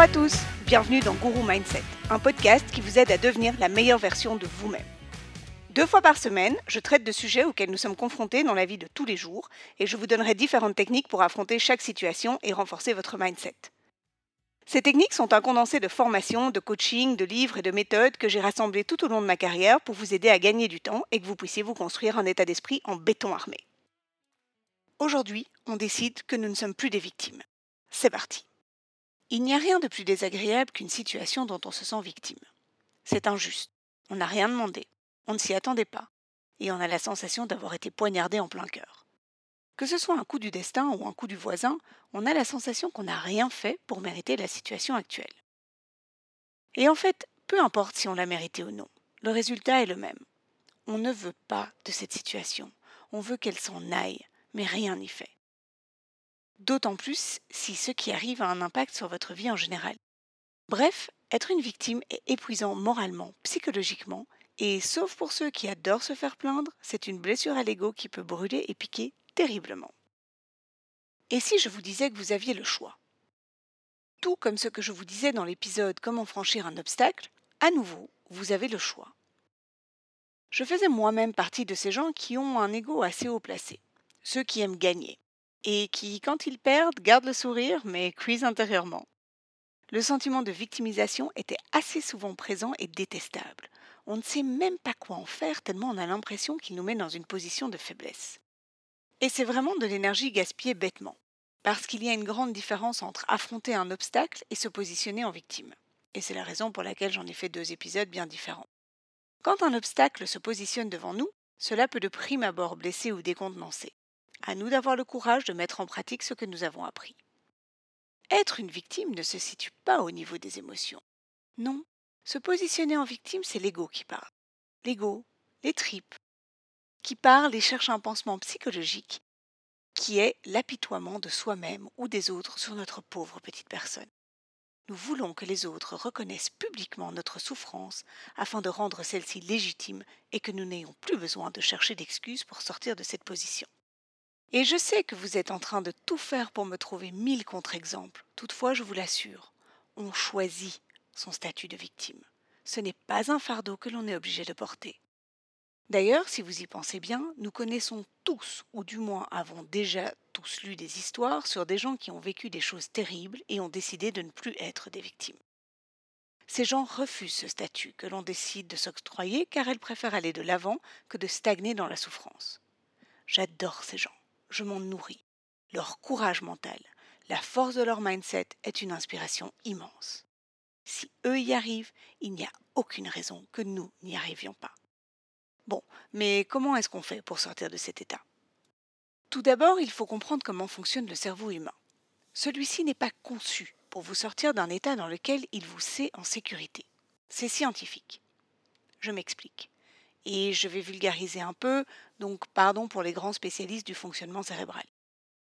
Bonjour à tous, bienvenue dans Guru Mindset, un podcast qui vous aide à devenir la meilleure version de vous-même. Deux fois par semaine, je traite de sujets auxquels nous sommes confrontés dans la vie de tous les jours et je vous donnerai différentes techniques pour affronter chaque situation et renforcer votre mindset. Ces techniques sont un condensé de formations, de coaching, de livres et de méthodes que j'ai rassemblées tout au long de ma carrière pour vous aider à gagner du temps et que vous puissiez vous construire un état d'esprit en béton armé. Aujourd'hui, on décide que nous ne sommes plus des victimes. C'est parti. Il n'y a rien de plus désagréable qu'une situation dont on se sent victime. C'est injuste. On n'a rien demandé. On ne s'y attendait pas. Et on a la sensation d'avoir été poignardé en plein cœur. Que ce soit un coup du destin ou un coup du voisin, on a la sensation qu'on n'a rien fait pour mériter la situation actuelle. Et en fait, peu importe si on l'a mérité ou non, le résultat est le même. On ne veut pas de cette situation. On veut qu'elle s'en aille, mais rien n'y fait. D'autant plus si ce qui arrive a un impact sur votre vie en général. Bref, être une victime est épuisant moralement, psychologiquement, et sauf pour ceux qui adorent se faire plaindre, c'est une blessure à l'ego qui peut brûler et piquer terriblement. Et si je vous disais que vous aviez le choix? Tout comme ce que je vous disais dans l'épisode Comment franchir un obstacle, à nouveau, vous avez le choix. Je faisais moi-même partie de ces gens qui ont un ego assez haut placé, ceux qui aiment gagner, et qui, quand ils perdent, gardent le sourire, mais cuisent intérieurement. Le sentiment de victimisation était assez souvent présent et détestable. On ne sait même pas quoi en faire tellement on a l'impression qu'il nous met dans une position de faiblesse. Et c'est vraiment de l'énergie gaspillée bêtement, parce qu'il y a une grande différence entre affronter un obstacle et se positionner en victime. Et c'est la raison pour laquelle j'en ai fait deux épisodes bien différents. Quand un obstacle se positionne devant nous, cela peut de prime abord blesser ou décontenancer. À nous d'avoir le courage de mettre en pratique ce que nous avons appris. Être une victime ne se situe pas au niveau des émotions. Non, se positionner en victime, c'est l'ego qui parle. L'ego, les tripes, qui parle et cherche un pansement psychologique qui est l'apitoiement de soi-même ou des autres sur notre pauvre petite personne. Nous voulons que les autres reconnaissent publiquement notre souffrance afin de rendre celle-ci légitime et que nous n'ayons plus besoin de chercher d'excuses pour sortir de cette position. Et je sais que vous êtes en train de tout faire pour me trouver mille contre-exemples. Toutefois, je vous l'assure, on choisit son statut de victime. Ce n'est pas un fardeau que l'on est obligé de porter. D'ailleurs, si vous y pensez bien, nous connaissons tous, ou du moins avons déjà tous lu des histoires sur des gens qui ont vécu des choses terribles et ont décidé de ne plus être des victimes. Ces gens refusent ce statut que l'on décide de s'octroyer car elles préfèrent aller de l'avant que de stagner dans la souffrance. J'adore ces gens, je m'en nourris. Leur courage mental, la force de leur mindset est une inspiration immense. Si eux y arrivent, il n'y a aucune raison que nous n'y arrivions pas. Bon, mais comment est-ce qu'on fait pour sortir de cet état? Tout d'abord, il faut comprendre comment fonctionne le cerveau humain. Celui-ci n'est pas conçu pour vous sortir d'un état dans lequel il vous sait en sécurité. C'est scientifique. Je m'explique. Et je vais vulgariser un peu, donc pardon pour les grands spécialistes du fonctionnement cérébral.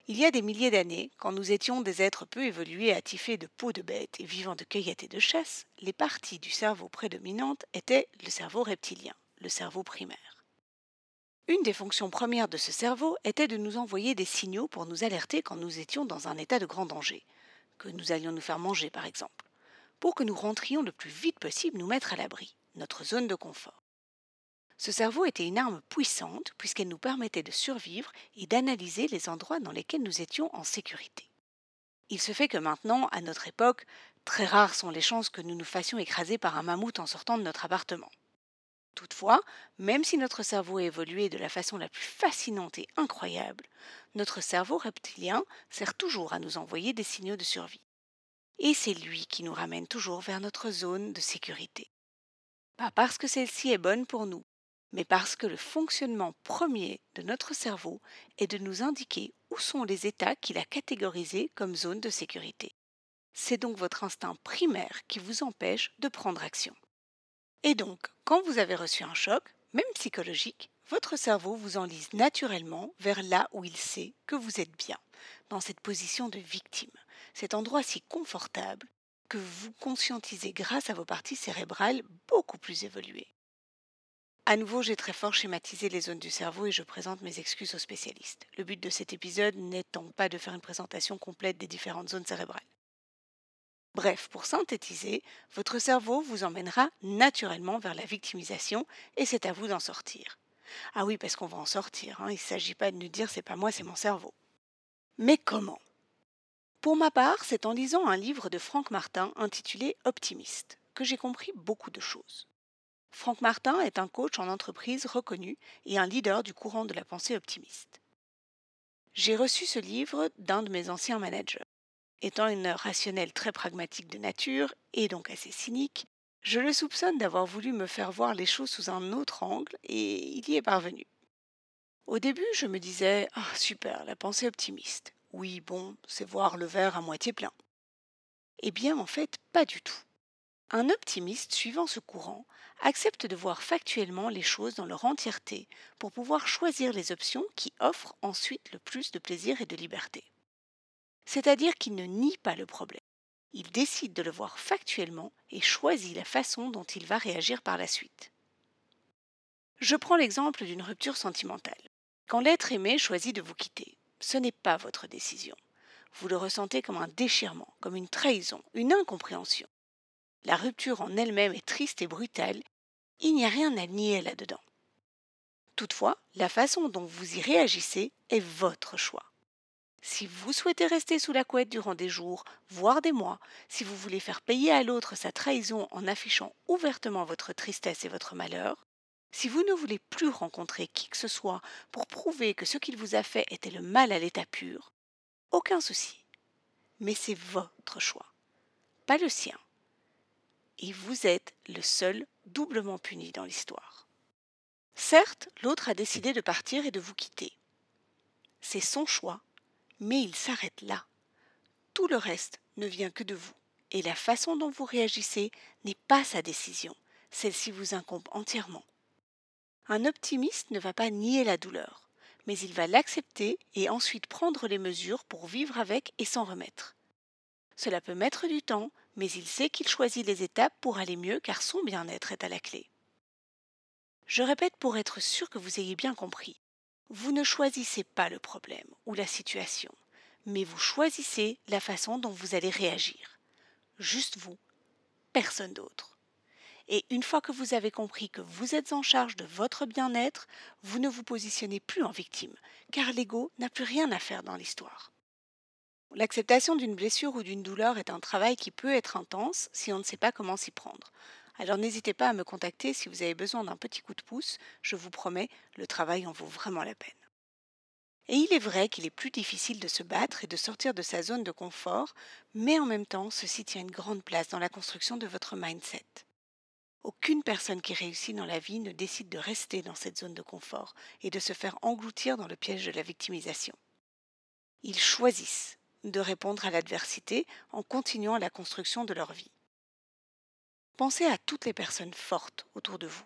Il y a des milliers d'années, quand nous étions des êtres peu évolués attifés de peau de bête et vivant de cueillette et de chasse, les parties du cerveau prédominantes étaient le cerveau reptilien le cerveau primaire. Une des fonctions premières de ce cerveau était de nous envoyer des signaux pour nous alerter quand nous étions dans un état de grand danger, que nous allions nous faire manger par exemple, pour que nous rentrions le plus vite possible nous mettre à l'abri, notre zone de confort. Ce cerveau était une arme puissante puisqu'elle nous permettait de survivre et d'analyser les endroits dans lesquels nous étions en sécurité. Il se fait que maintenant, à notre époque, très rares sont les chances que nous nous fassions écraser par un mammouth en sortant de notre appartement. Toutefois, même si notre cerveau a évolué de la façon la plus fascinante et incroyable, notre cerveau reptilien sert toujours à nous envoyer des signaux de survie. Et c'est lui qui nous ramène toujours vers notre zone de sécurité. Pas parce que celle-ci est bonne pour nous, mais parce que le fonctionnement premier de notre cerveau est de nous indiquer où sont les états qu'il a catégorisés comme zone de sécurité. C'est donc votre instinct primaire qui vous empêche de prendre action. Et donc, quand vous avez reçu un choc, même psychologique, votre cerveau vous enlise naturellement vers là où il sait que vous êtes bien, dans cette position de victime, cet endroit si confortable que vous conscientisez grâce à vos parties cérébrales beaucoup plus évoluées. À nouveau, j'ai très fort schématisé les zones du cerveau et je présente mes excuses aux spécialistes. Le but de cet épisode n'étant pas de faire une présentation complète des différentes zones cérébrales. Bref, pour synthétiser, votre cerveau vous emmènera naturellement vers la victimisation et c'est à vous d'en sortir. Ah oui, parce qu'on va en sortir, hein. il ne s'agit pas de nous dire c'est pas moi, c'est mon cerveau. Mais comment? Pour ma part, c'est en lisant un livre de Franck Martin intitulé Optimiste que j'ai compris beaucoup de choses. Franck Martin est un coach en entreprise reconnu et un leader du courant de la pensée optimiste. J'ai reçu ce livre d'un de mes anciens managers. Étant une rationnelle très pragmatique de nature, et donc assez cynique, je le soupçonne d'avoir voulu me faire voir les choses sous un autre angle, et il y est parvenu. Au début, je me disais Ah, super, la pensée optimiste. Oui, bon, c'est voir le verre à moitié plein. Eh bien, en fait, pas du tout. Un optimiste suivant ce courant accepte de voir factuellement les choses dans leur entièreté pour pouvoir choisir les options qui offrent ensuite le plus de plaisir et de liberté c'est-à-dire qu'il ne nie pas le problème. Il décide de le voir factuellement et choisit la façon dont il va réagir par la suite. Je prends l'exemple d'une rupture sentimentale. Quand l'être aimé choisit de vous quitter, ce n'est pas votre décision. Vous le ressentez comme un déchirement, comme une trahison, une incompréhension. La rupture en elle-même est triste et brutale, il n'y a rien à nier là-dedans. Toutefois, la façon dont vous y réagissez est votre choix. Si vous souhaitez rester sous la couette durant des jours, voire des mois, si vous voulez faire payer à l'autre sa trahison en affichant ouvertement votre tristesse et votre malheur, si vous ne voulez plus rencontrer qui que ce soit pour prouver que ce qu'il vous a fait était le mal à l'état pur, aucun souci. Mais c'est votre choix, pas le sien. Et vous êtes le seul doublement puni dans l'histoire. Certes, l'autre a décidé de partir et de vous quitter. C'est son choix mais il s'arrête là. Tout le reste ne vient que de vous, et la façon dont vous réagissez n'est pas sa décision, celle-ci vous incombe entièrement. Un optimiste ne va pas nier la douleur, mais il va l'accepter et ensuite prendre les mesures pour vivre avec et s'en remettre. Cela peut mettre du temps, mais il sait qu'il choisit les étapes pour aller mieux car son bien-être est à la clé. Je répète pour être sûr que vous ayez bien compris. Vous ne choisissez pas le problème ou la situation, mais vous choisissez la façon dont vous allez réagir. Juste vous, personne d'autre. Et une fois que vous avez compris que vous êtes en charge de votre bien-être, vous ne vous positionnez plus en victime, car l'ego n'a plus rien à faire dans l'histoire. L'acceptation d'une blessure ou d'une douleur est un travail qui peut être intense si on ne sait pas comment s'y prendre. Alors n'hésitez pas à me contacter si vous avez besoin d'un petit coup de pouce, je vous promets, le travail en vaut vraiment la peine. Et il est vrai qu'il est plus difficile de se battre et de sortir de sa zone de confort, mais en même temps, ceci tient une grande place dans la construction de votre mindset. Aucune personne qui réussit dans la vie ne décide de rester dans cette zone de confort et de se faire engloutir dans le piège de la victimisation. Ils choisissent de répondre à l'adversité en continuant la construction de leur vie. Pensez à toutes les personnes fortes autour de vous.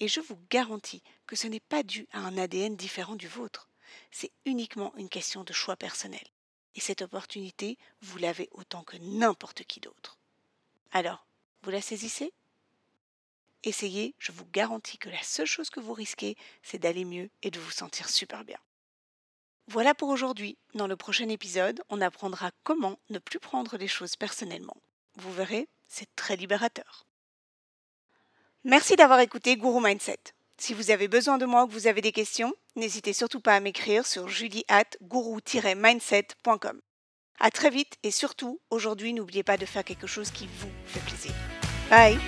Et je vous garantis que ce n'est pas dû à un ADN différent du vôtre, c'est uniquement une question de choix personnel. Et cette opportunité, vous l'avez autant que n'importe qui d'autre. Alors, vous la saisissez? Essayez, je vous garantis que la seule chose que vous risquez, c'est d'aller mieux et de vous sentir super bien. Voilà pour aujourd'hui. Dans le prochain épisode, on apprendra comment ne plus prendre les choses personnellement. Vous verrez, c'est très libérateur. Merci d'avoir écouté Guru Mindset. Si vous avez besoin de moi ou que vous avez des questions, n'hésitez surtout pas à m'écrire sur julie-guru-mindset.com. À très vite et surtout, aujourd'hui, n'oubliez pas de faire quelque chose qui vous fait plaisir. Bye